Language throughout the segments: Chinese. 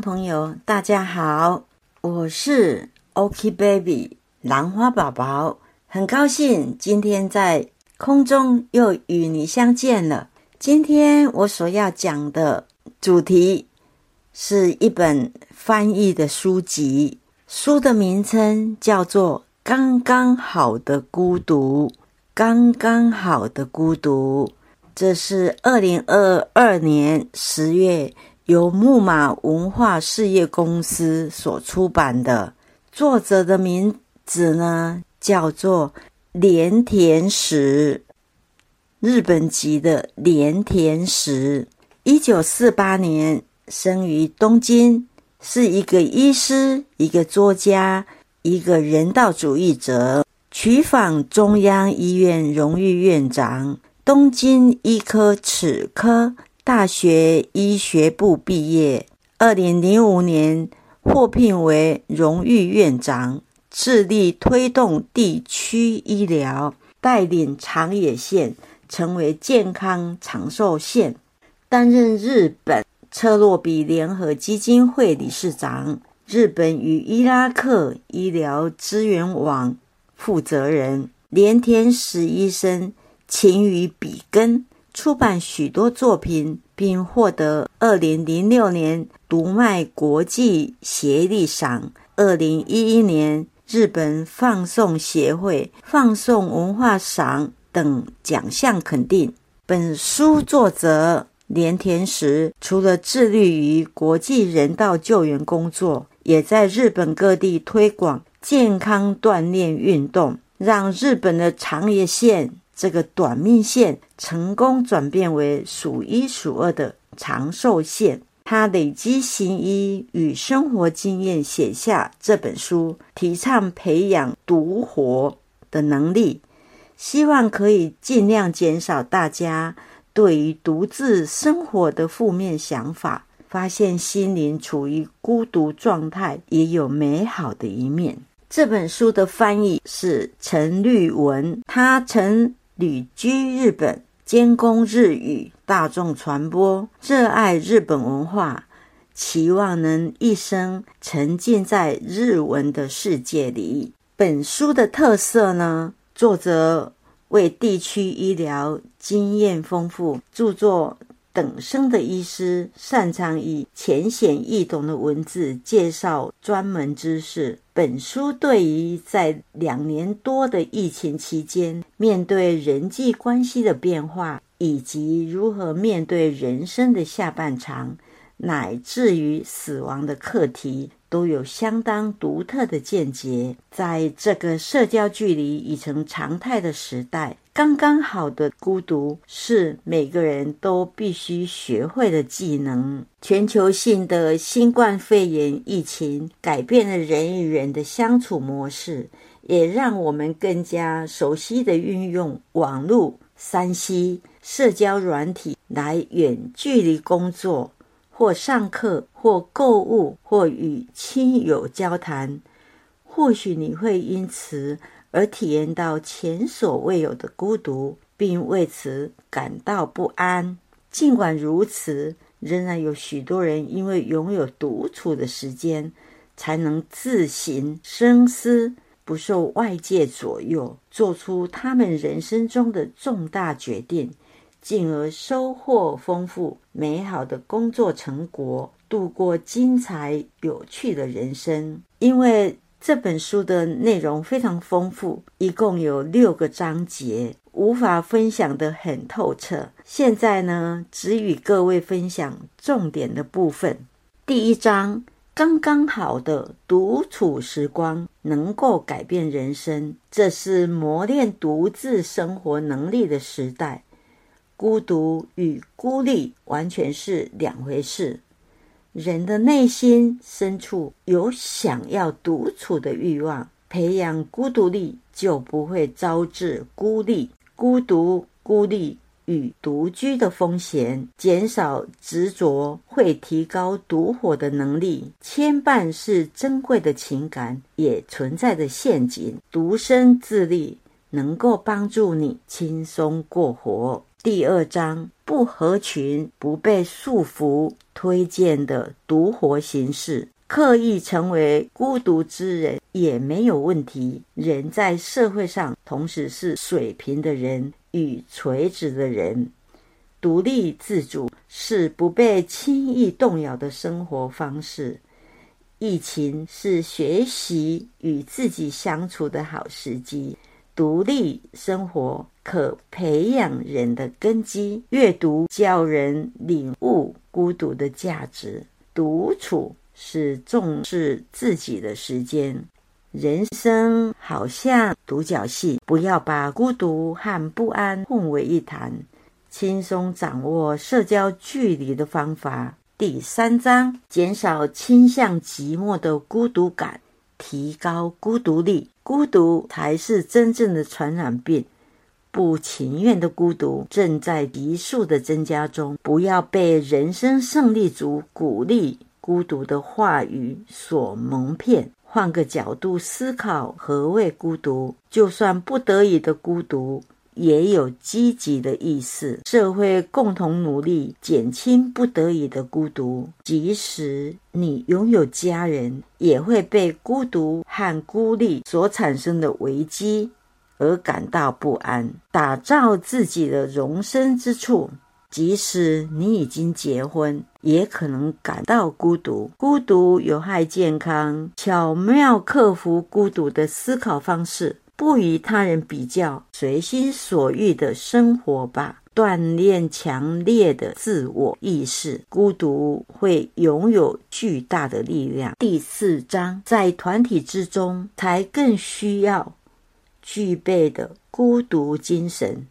朋友，大家好，我是 OK Baby 兰花宝宝，很高兴今天在空中又与你相见了。今天我所要讲的主题是一本翻译的书籍，书的名称叫做《刚刚好的孤独》，刚刚好的孤独。这是二零二二年十月由木马文化事业公司所出版的。作者的名字呢，叫做连田实，日本籍的连田实。一九四八年生于东京，是一个医师、一个作家、一个人道主义者，取访中央医院荣誉院长。东京医科齿科大学医学部毕业，二零零五年获聘为荣誉院长，致力推动地区医疗，带领长野县成为健康长寿县，担任日本车洛比联合基金会理事长，日本与伊拉克医疗资源网负责人，连田实医生。勤于笔耕，出版许多作品，并获得二零零六年读卖国际协力赏、二零一一年日本放送协会放送文化赏等奖项肯定。本书作者连田实除了致力于国际人道救援工作，也在日本各地推广健康锻炼运动，让日本的长野县。这个短命线成功转变为数一数二的长寿线。他累积行医与生活经验，写下这本书，提倡培养独活的能力，希望可以尽量减少大家对于独自生活的负面想法，发现心灵处于孤独状态也有美好的一面。这本书的翻译是陈律文，他曾。旅居日本，兼攻日语大众传播，热爱日本文化，期望能一生沉浸在日文的世界里。本书的特色呢？作者为地区医疗经验丰富，著作。等生的医师擅长以浅显易懂的文字介绍专门知识。本书对于在两年多的疫情期间，面对人际关系的变化，以及如何面对人生的下半场，乃至于死亡的课题，都有相当独特的见解。在这个社交距离已成常态的时代。刚刚好的孤独是每个人都必须学会的技能。全球性的新冠肺炎疫情改变了人与人的相处模式，也让我们更加熟悉的运用网络、三 C 社交软体来远距离工作，或上课，或购物，或与亲友交谈。或许你会因此。而体验到前所未有的孤独，并为此感到不安。尽管如此，仍然有许多人因为拥有独处的时间，才能自行深思，不受外界左右，做出他们人生中的重大决定，进而收获丰富美好的工作成果，度过精彩有趣的人生。因为。这本书的内容非常丰富，一共有六个章节，无法分享得很透彻。现在呢，只与各位分享重点的部分。第一章，刚刚好的独处时光能够改变人生，这是磨练独自生活能力的时代。孤独与孤立完全是两回事。人的内心深处有想要独处的欲望，培养孤独力就不会招致孤立、孤独、孤立与独居的风险，减少执着，会提高独活的能力。牵绊是珍贵的情感，也存在着陷阱。独身自立能够帮助你轻松过活。第二章。不合群、不被束缚推荐的独活形式。刻意成为孤独之人也没有问题。人在社会上同时是水平的人与垂直的人，独立自主是不被轻易动摇的生活方式。疫情是学习与自己相处的好时机。独立生活可培养人的根基。阅读教人领悟孤独的价值。独处。是重视自己的时间。人生好像独角戏，不要把孤独和不安混为一谈。轻松掌握社交距离的方法。第三章：减少倾向寂寞的孤独感，提高孤独力。孤独才是真正的传染病。不情愿的孤独正在急速的增加中。不要被人生胜利组鼓励。孤独的话语所蒙骗。换个角度思考，何谓孤独？就算不得已的孤独，也有积极的意思。社会共同努力减轻不得已的孤独。即使你拥有家人，也会被孤独和孤立所产生的危机而感到不安。打造自己的容身之处。即使你已经结婚，也可能感到孤独。孤独有害健康。巧妙克服孤独的思考方式：不与他人比较，随心所欲的生活吧。锻炼强烈的自我意识。孤独会拥有巨大的力量。第四章，在团体之中，才更需要具备的孤独精神。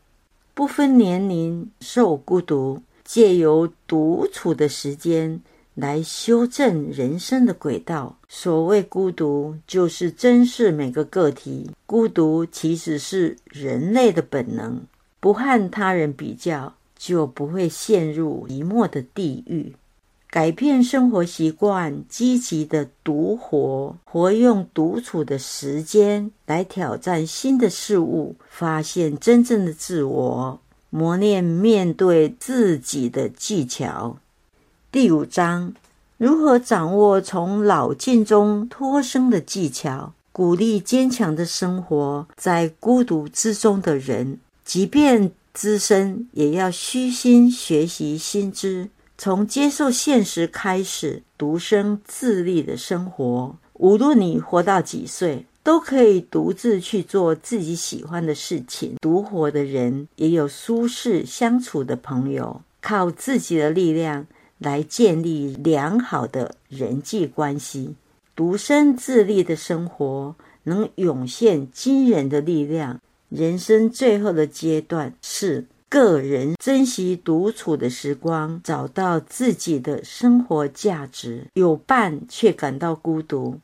不分年龄，受孤独，借由独处的时间来修正人生的轨道。所谓孤独，就是珍视每个个体。孤独其实是人类的本能，不和他人比较，就不会陷入寂寞的地狱。改变生活习惯，积极的独活，活用独处的时间来挑战新的事物，发现真正的自我，磨练面对自己的技巧。第五章：如何掌握从老境中脱生的技巧？鼓励坚强的生活在孤独之中的人，即便资深，也要虚心学习新知。从接受现实开始，独生自立的生活。无论你活到几岁，都可以独自去做自己喜欢的事情。独活的人也有舒适相处的朋友，靠自己的力量来建立良好的人际关系。独生自立的生活能涌现惊人的力量。人生最后的阶段是。个人珍惜独处的时光，找到自己的生活价值。有伴却感到孤独，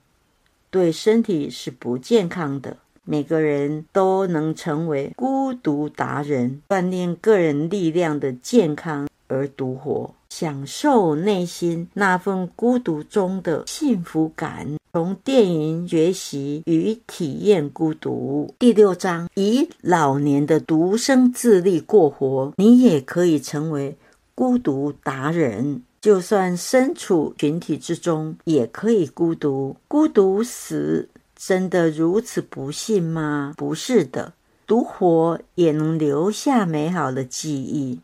对身体是不健康的。每个人都能成为孤独达人，锻炼个人力量的健康而独活。享受内心那份孤独中的幸福感。从电影学习与体验孤独。第六章：以老年的独生自立过活，你也可以成为孤独达人。就算身处群体之中，也可以孤独。孤独死真的如此不幸吗？不是的，独活也能留下美好的记忆。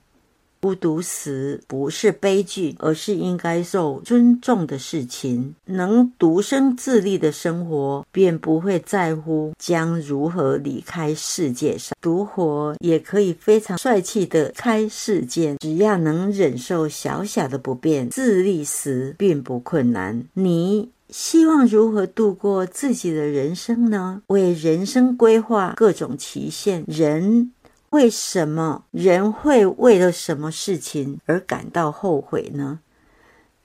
孤独死不是悲剧，而是应该受尊重的事情。能独生自立的生活，便不会在乎将如何离开世界上。独活也可以非常帅气的开世界，只要能忍受小小的不便。自立死并不困难。你希望如何度过自己的人生呢？为人生规划各种期限，人。为什么人会为了什么事情而感到后悔呢？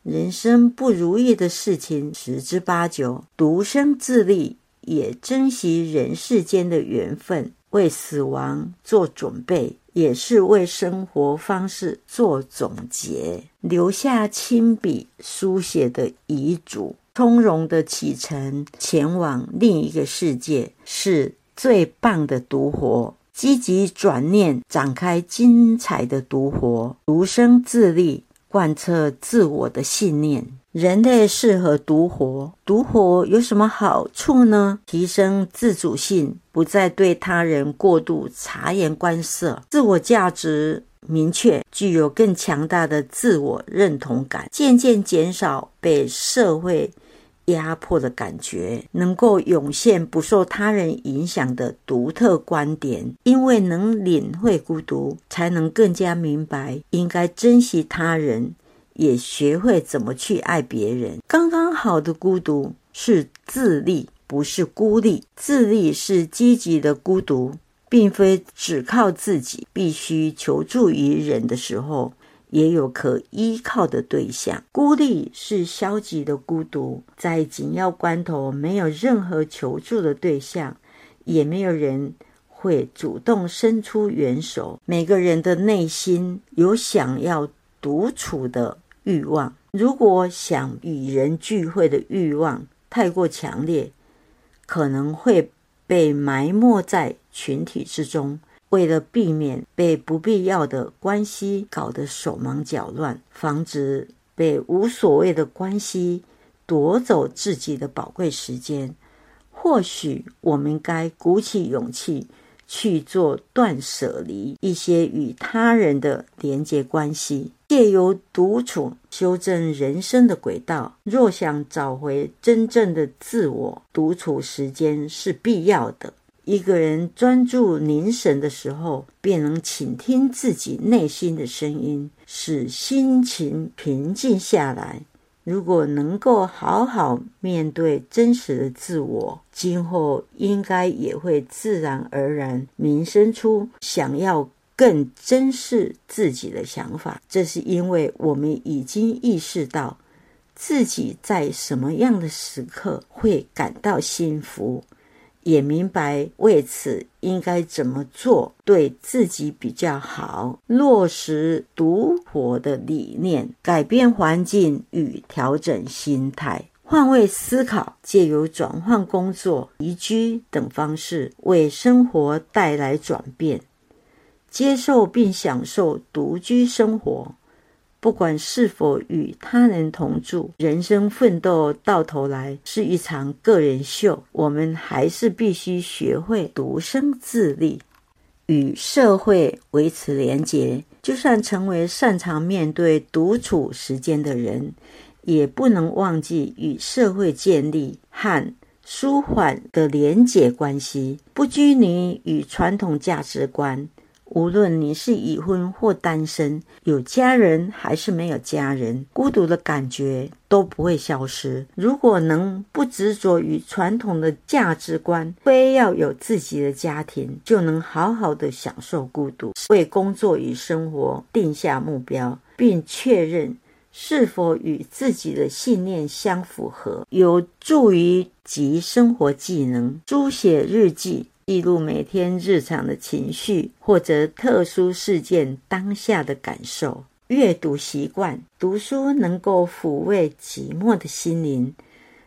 人生不如意的事情十之八九。独生自立，也珍惜人世间的缘分，为死亡做准备，也是为生活方式做总结，留下亲笔书写的遗嘱，从容的启程，前往另一个世界，是最棒的独活。积极转念，展开精彩的独活，独生自立，贯彻自我的信念。人类适合独活，独活有什么好处呢？提升自主性，不再对他人过度察言观色，自我价值明确，具有更强大的自我认同感，渐渐减少被社会。压迫的感觉，能够涌现不受他人影响的独特观点，因为能领会孤独，才能更加明白应该珍惜他人，也学会怎么去爱别人。刚刚好的孤独是自立，不是孤立。自立是积极的孤独，并非只靠自己，必须求助于人的时候。也有可依靠的对象。孤立是消极的孤独，在紧要关头没有任何求助的对象，也没有人会主动伸出援手。每个人的内心有想要独处的欲望，如果想与人聚会的欲望太过强烈，可能会被埋没在群体之中。为了避免被不必要的关系搞得手忙脚乱，防止被无所谓的关系夺走自己的宝贵时间，或许我们该鼓起勇气去做断舍离一些与他人的连接关系，借由独处修正人生的轨道。若想找回真正的自我，独处时间是必要的。一个人专注凝神的时候，便能倾听自己内心的声音，使心情平静下来。如果能够好好面对真实的自我，今后应该也会自然而然萌生出想要更珍视自己的想法。这是因为我们已经意识到自己在什么样的时刻会感到幸福。也明白为此应该怎么做，对自己比较好。落实独活的理念，改变环境与调整心态，换位思考，借由转换工作、移居等方式，为生活带来转变，接受并享受独居生活。不管是否与他人同住，人生奋斗到头来是一场个人秀。我们还是必须学会独身自立，与社会维持连结。就算成为擅长面对独处时间的人，也不能忘记与社会建立和舒缓的连结关系，不拘泥于传统价值观。无论你是已婚或单身，有家人还是没有家人，孤独的感觉都不会消失。如果能不执着于传统的价值观，非要有自己的家庭，就能好好的享受孤独。为工作与生活定下目标，并确认是否与自己的信念相符合，有助于及生活技能。书写日记。记录每天日常的情绪，或者特殊事件当下的感受。阅读习惯，读书能够抚慰寂寞的心灵，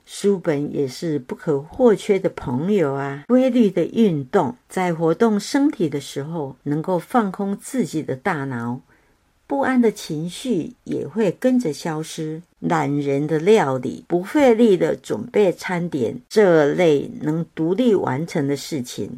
书本也是不可或缺的朋友啊。规律的运动，在活动身体的时候，能够放空自己的大脑。不安的情绪也会跟着消失。懒人的料理，不费力的准备餐点，这类能独立完成的事情。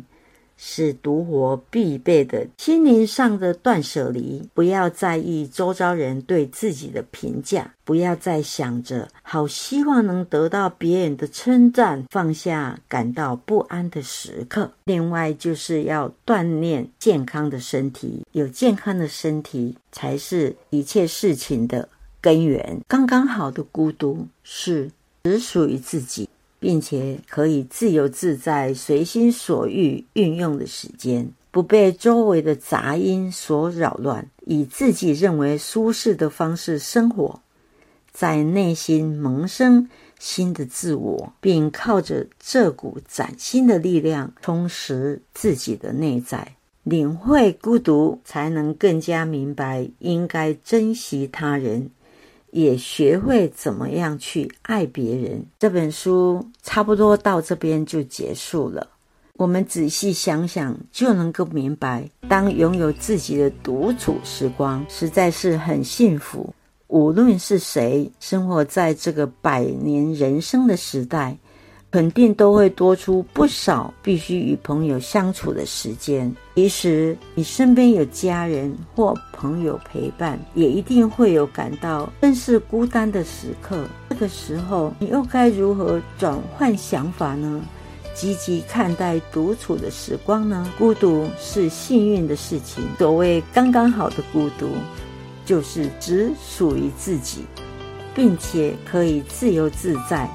是独活必备的心灵上的断舍离，不要在意周遭人对自己的评价，不要再想着好希望能得到别人的称赞，放下感到不安的时刻。另外，就是要锻炼健康的身体，有健康的身体才是一切事情的根源。刚刚好的孤独是只属于自己。并且可以自由自在、随心所欲运用的时间，不被周围的杂音所扰乱，以自己认为舒适的方式生活，在内心萌生新的自我，并靠着这股崭新的力量充实自己的内在，领会孤独，才能更加明白应该珍惜他人。也学会怎么样去爱别人。这本书差不多到这边就结束了。我们仔细想想，就能够明白，当拥有自己的独处时光，实在是很幸福。无论是谁，生活在这个百年人生的时代，肯定都会多出不少必须与朋友相处的时间。其实，你身边有家人或朋友陪伴，也一定会有感到真是孤单的时刻。这个时候，你又该如何转换想法呢？积极看待独处的时光呢？孤独是幸运的事情。所谓刚刚好的孤独，就是只属于自己，并且可以自由自在、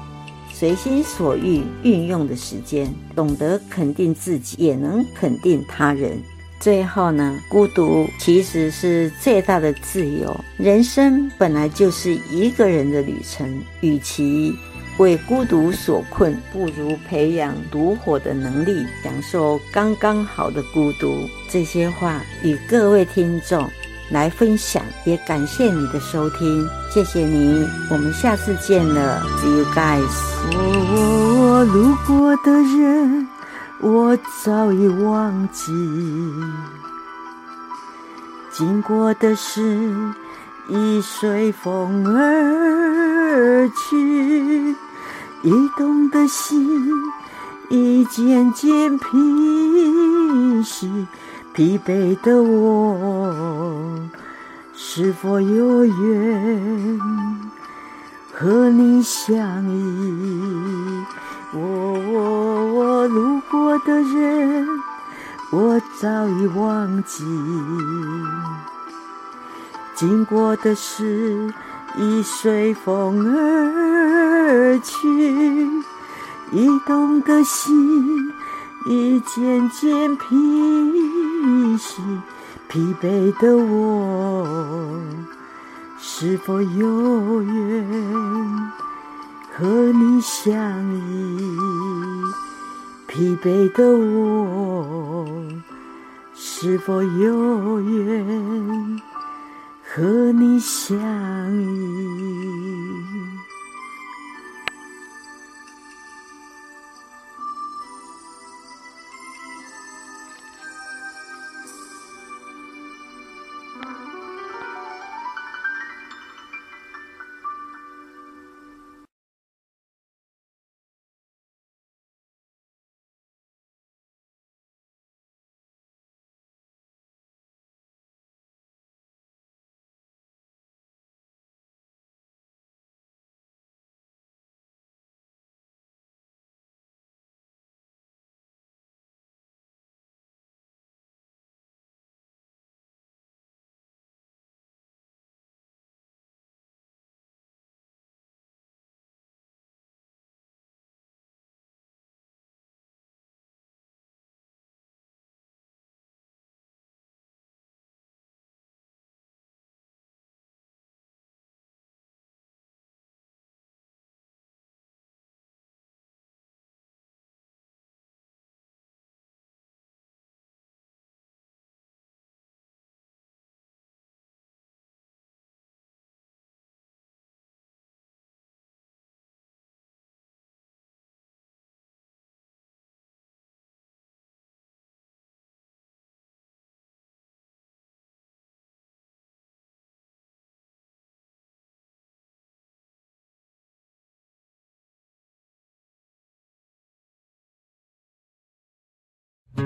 随心所欲运用的时间。懂得肯定自己，也能肯定他人。最后呢，孤独其实是最大的自由。人生本来就是一个人的旅程，与其为孤独所困，不如培养独活的能力，享受刚刚好的孤独。这些话与各位听众来分享，也感谢你的收听，谢谢你，我们下次见了，See you guys。我路过的人，我早已忘记；经过的事，已随风而去。移动的心已渐渐平息，疲惫的我是否有缘和你相依？我我我路过的人，我早已忘记；经过的事。已随风而去，移动的心已渐渐平平息。疲惫的我，是否有缘和你相依？疲惫的我，是否有缘？和你相依。